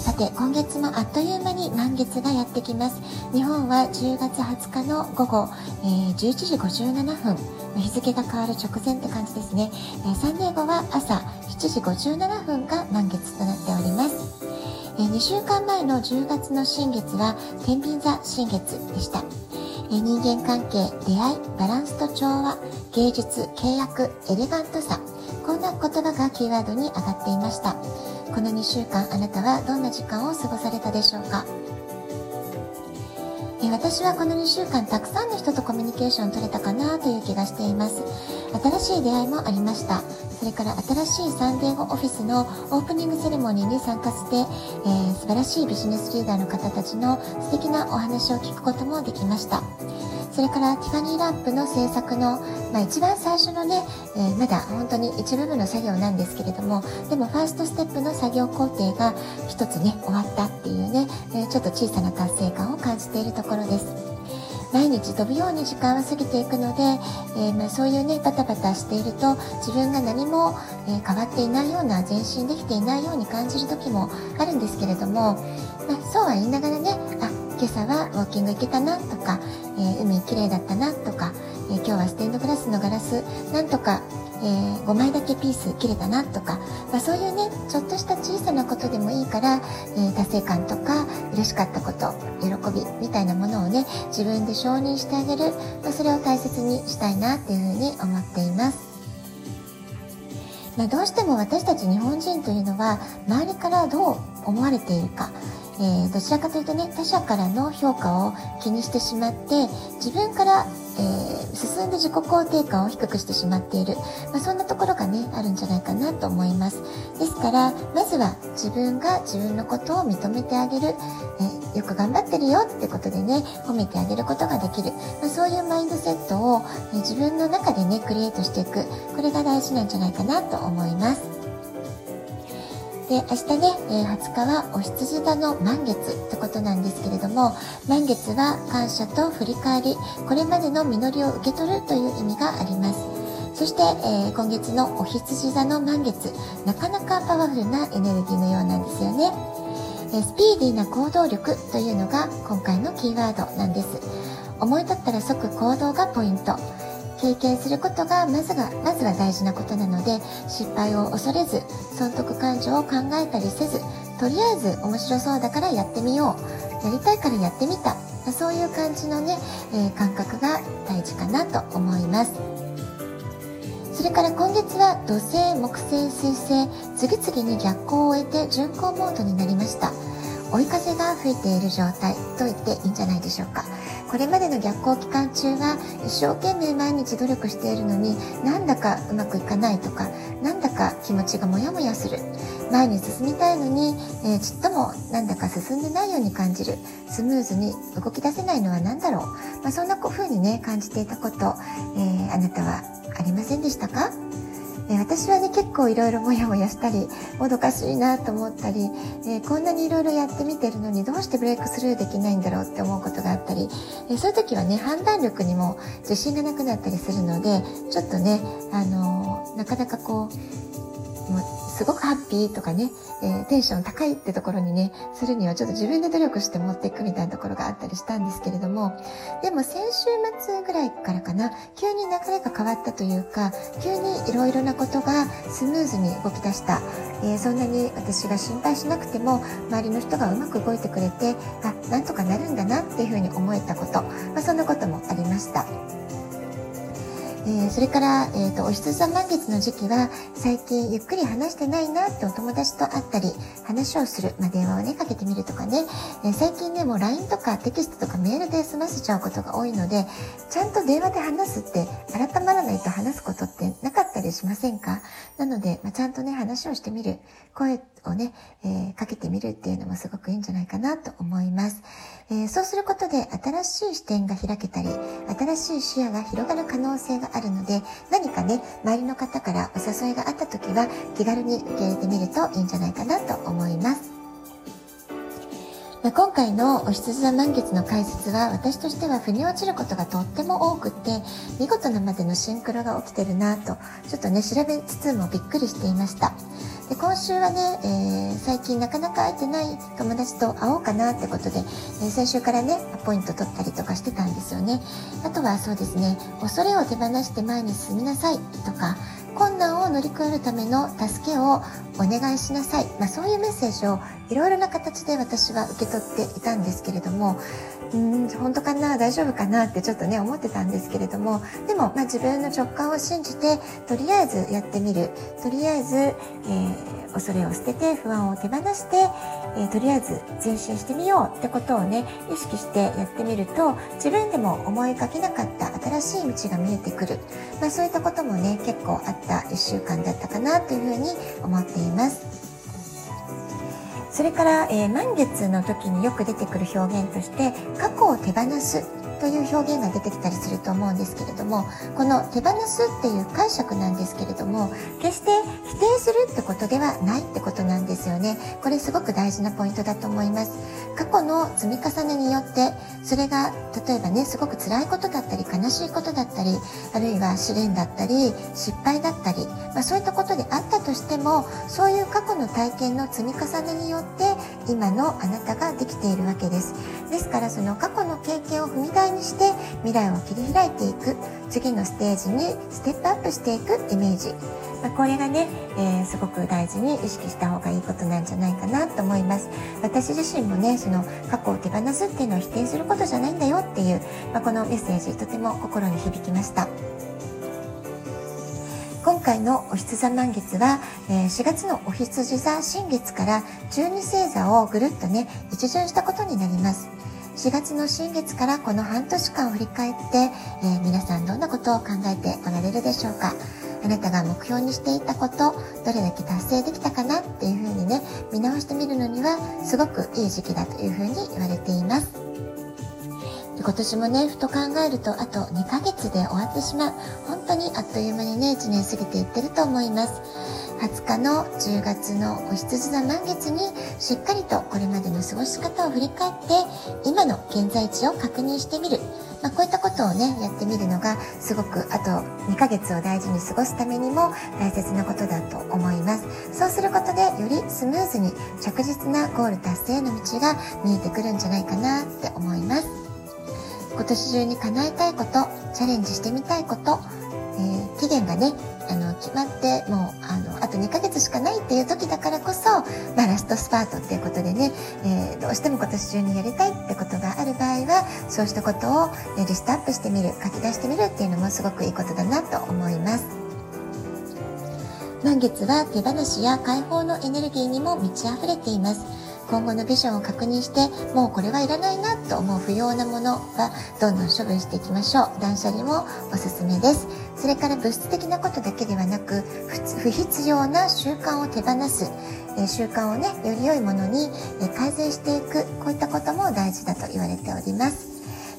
さて今月もあっという間に満月がやってきます。日本は10月20日の午後、えー、11時57分。日付が変わる直前って感じですね、えー、サンデーゴは朝7時57分が満月となっております。え2週間前の10月の新月は天秤座新月でした。え人間関係出会いバランスと調和芸術契約エレガントさ。こんな言葉がキーワードに上がっていました。2週間あなたはどんな時間を過ごされたでしょうか？私はこの2週間たくさんの人とコミュニケーション取れたかなという気がしています。新しい出会いもありました。それから新しいサンデーゴオフィスのオープニングセレモニーに参加して、えー、素晴らしいビジネスリーダーの方たちの素敵なお話を聞くこともできました。それからティファニーランプの制作の、まあ、一番最初のね、えー、まだ本当に一部分の作業なんですけれどもでもファーストステップの作業工程が一つね終わったっていうね、え、ちょっと小さな達成感を感じているところです。毎日飛ぶように時間は過ぎていくので、えー、まあ、そういうねバタバタしていると自分が何も、え変わっていないような前進できていないように感じる時もあるんですけれども、まあ、そうは言いながらねあ今朝はウォーキング行けたなとか、えー、海綺麗だったなとか、え、今日はステンドグラスのガラスなんとか、え、5枚だけピース切れたなとか、まあ、そういうねちょっとした小さなことでもいいから、え達成感とか嬉しかったこと喜びみたいなものをね自分で承認してあげる、まあ、それを大切にしたいなっていうふうに思っています。まあ、どうしても私たち日本人というのは周りからどう思われているかえー、どちらかというとね他者からの評価を気にしてしまって自分から、えー、進んで自己肯定感を低くしてしまっている、まあ、そんなところがねあるんじゃないかなと思います。ですからまずは自分が自分のことを認めてあげる、え、よく頑張ってるよってことでね褒めてあげることができる、まあ、そういうマインドセットを、え自分の中でねクリエイトしていく。これが大事なんじゃないかなと思います。で、明日ね、え20日はお羊座の満月ってことなんですけれども、満月は感謝と振り返り、これまでの実りを受け取るという意味があります。そして、えー、今月のお羊座の満月、なかなかパワフルなエネルギーのようなんですよね。えスピーディーな行動力というのが今回のキーワードなんです。思い立ったら即行動がポイント。経験することがまずがまずは大事なことなので失敗を恐れず損得感情を考えたりせずとりあえず面白そうだからやってみようやりたいからやってみたそういう感じのね、えー、感覚が大事かなと思います。それから今月は土星木星水星次々に逆行を終えて巡航モードになりました。追い風が吹いている状態と言っていいんじゃないでしょうか。これまでの逆行期間中は一生懸命毎日努力しているのになんだかうまくいかないとかなんだか気持ちがモヤモヤする。前に進みたいのに、えー、ちっともなんだか進んでないように感じる。スムーズに動き出せないのは何だろう、まあ、そんな風にね感じていたこと、えー、あなたはありませんでしたか？え私はね結構いろいろモヤモヤしたりもどかしいなと思ったり、え、こんなにいろいろやってみてるのにどうしてブレイクスルーできないんだろうって思うことがあったり、え、そういう時はね判断力にも自信がなくなったりするのでちょっとね、あの、なかなかこうすごくハッピーとかね、えー、テンション高いってところにね、するにはちょっと自分で努力して持っていくみたいなところがあったりしたんですけれども、でも先週末ぐらいからかな、急に流れが変わったというか、急にいろいろなことがスムーズに動き出した。えー、そんなに私が心配しなくても、周りの人がうまく動いてくれて、あ、なんとかなるんだなっていうふうに思えたこと、まあ、そんなこともありました。えー、それから、えーと、お羊座満月の時期は最近ゆっくり話してないなってお友達と会ったり話をする、まあ、電話をねかけてみるとかね、えー、最近ねもう LINE とかテキストとかメールで済ませちゃうことが多いのでちゃんと電話で話すって改まらないと話すことってなかったたりしませんか？なので、まあ、ちゃんとね話をしてみる声をね、えー、かけてみるっていうのもすごくいいんじゃないかなと思います。えー、そうすることで新しい視点が開けたり、新しい視野が広がる可能性があるので、何かね、周りの方からお誘いがあった時は気軽に受け入れてみるといいんじゃないかなと思います。今回のお羊座満月の解説は私としては腑に落ちることがとっても多くって見事なまでのシンクロが起きてるなとちょっとね調べつつもびっくりしていました。で今週はね、えー、最近なかなか会えてない友達と会おうかなってことで、えー、先週からねアポイント取ったりとかしてたんですよね。あとはそうですね恐れを手放して前に進みなさいとか乗り越えるための助けをお願いしなさい、まあ、そういうメッセージをいろいろな形で私は受け取っていたんですけれどもうん本当かな大丈夫かなってちょっとね思ってたんですけれどもでも、まあ、自分の直感を信じてとりあえずやってみる。とりあえず、えー、恐れを捨てて不安を手放して、えー、とりあえず前進してみようってことをね意識してやってみると自分でも思いがけなかった新しい道が見えてくる、まあ、そういったこともね結構あった1週間だったかなというふうに思っています。それから、えー、満月の時によく出てくる表現として過去を手放すという表現が出てきたりすると思うんですけれどもこの手放すっていう解釈なんですけれども決して否定するってことではないってことなんですよね。これすごく大事なポイントだと思います。過去の積み重ねによってそれが例えばねすごく辛いことだったり悲しいことだったりあるいは試練だったり失敗だったり、まあ、そういったことであったとしてもそういう過去の体験の積み重ねによって今のあなたができているわけです。ですからその過去の経験を踏み台にして未来を切り開いていく。次のステージにステップアップしていくイメージ、まあ、これがね、えー、すごく大事に意識した方がいいことなんじゃないかなと思います。私自身もねその過去を手放すっていうのを否定することじゃないんだよっていう、まあ、このメッセージとても心に響きました。今回のお羊座満月は、え4月のお羊座新月から12星座をぐるっとね一巡したことになります。4月の新月からこの半年間を振り返って、え、皆さんどんなことを考えておられるでしょうか。あなたが目標にしていたことどれだけ達成できたかなっていうふうにね見直してみるのにはすごくいい時期だというふうに言われています。今年もねふと考えるとあと2ヶ月で終わってしまう。本当にあっという間にね1年過ぎていってると思います。20日の10月のお羊座満月にしっかりとこれまでの過ごし方を振り返って今の現在地を確認してみる、まあ、こういったことをねやってみるのがすごくあと2ヶ月を大事に過ごすためにも大切なことだと思います。そうすることでよりスムーズに着実なゴール達成への道が見えてくるんじゃないかなって思います。今年中に叶えたいことチャレンジしてみたいこと、えー、期限がねあの決まってもうあのあと2ヶ月しかないっていう時だからこそ、まあ、ラストスパートっていうことでね、えー、どうしても今年中にやりたいってことがある場合はそうしたことをえリストアップしてみる書き出してみるっていうのもすごくいいことだなと思います。満月は手放しや解放のエネルギーにも満ち溢れています。今後のビジョンを確認してもうこれはいらないなと思う不要なものはどんどん処分していきましょう。断捨離もおすすめです。それから物質的なことだけではなく不必要な習慣を手放す。習慣をねより良いものに改善していく。こういったことも大事だと言われております。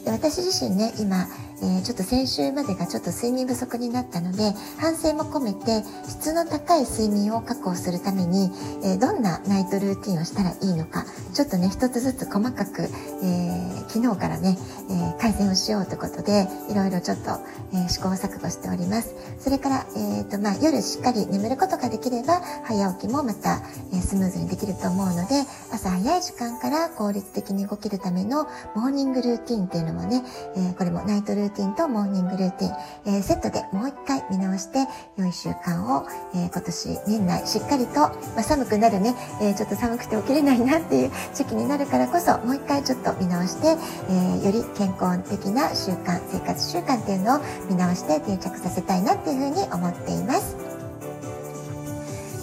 で私自身ね今えー、ちょっと先週までがちょっと睡眠不足になったので反省も込めて質の高い睡眠を確保するために、えー、どんなナイトルーティンをしたらいいのかちょっとね一つずつ細かく、えー、昨日からね、え改善をしようということでいろいろちょっと、え試行錯誤しております。それから、えーとまあ、夜しっかり眠ることができれば早起きもまた、えスムーズにできると思うので朝早い時間から効率的に動けるためのモーニングルーティンっていうのもね、えこれもナイトルーティンとモーニングルーティン、えー、セットでもう一回見直して良い習慣を、えー、今年年内しっかりと、まあ、寒くなるね、え、ちょっと寒くて起きれないなっていう時期になるからこそもう一回ちょっと見直して、えより健康的な習慣生活習慣っていうのを見直して定着させたいなっていうふうに思っています。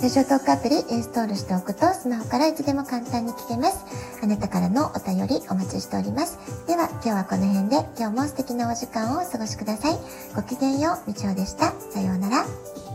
ラジオトークアプリインストールしておくとスマホからいつでも簡単に聞けます。あなたからのお便りお待ちしております。では今日はこの辺で今日も素敵なお時間をお過ごしください。ごきげんよう、みちおでした。さようなら。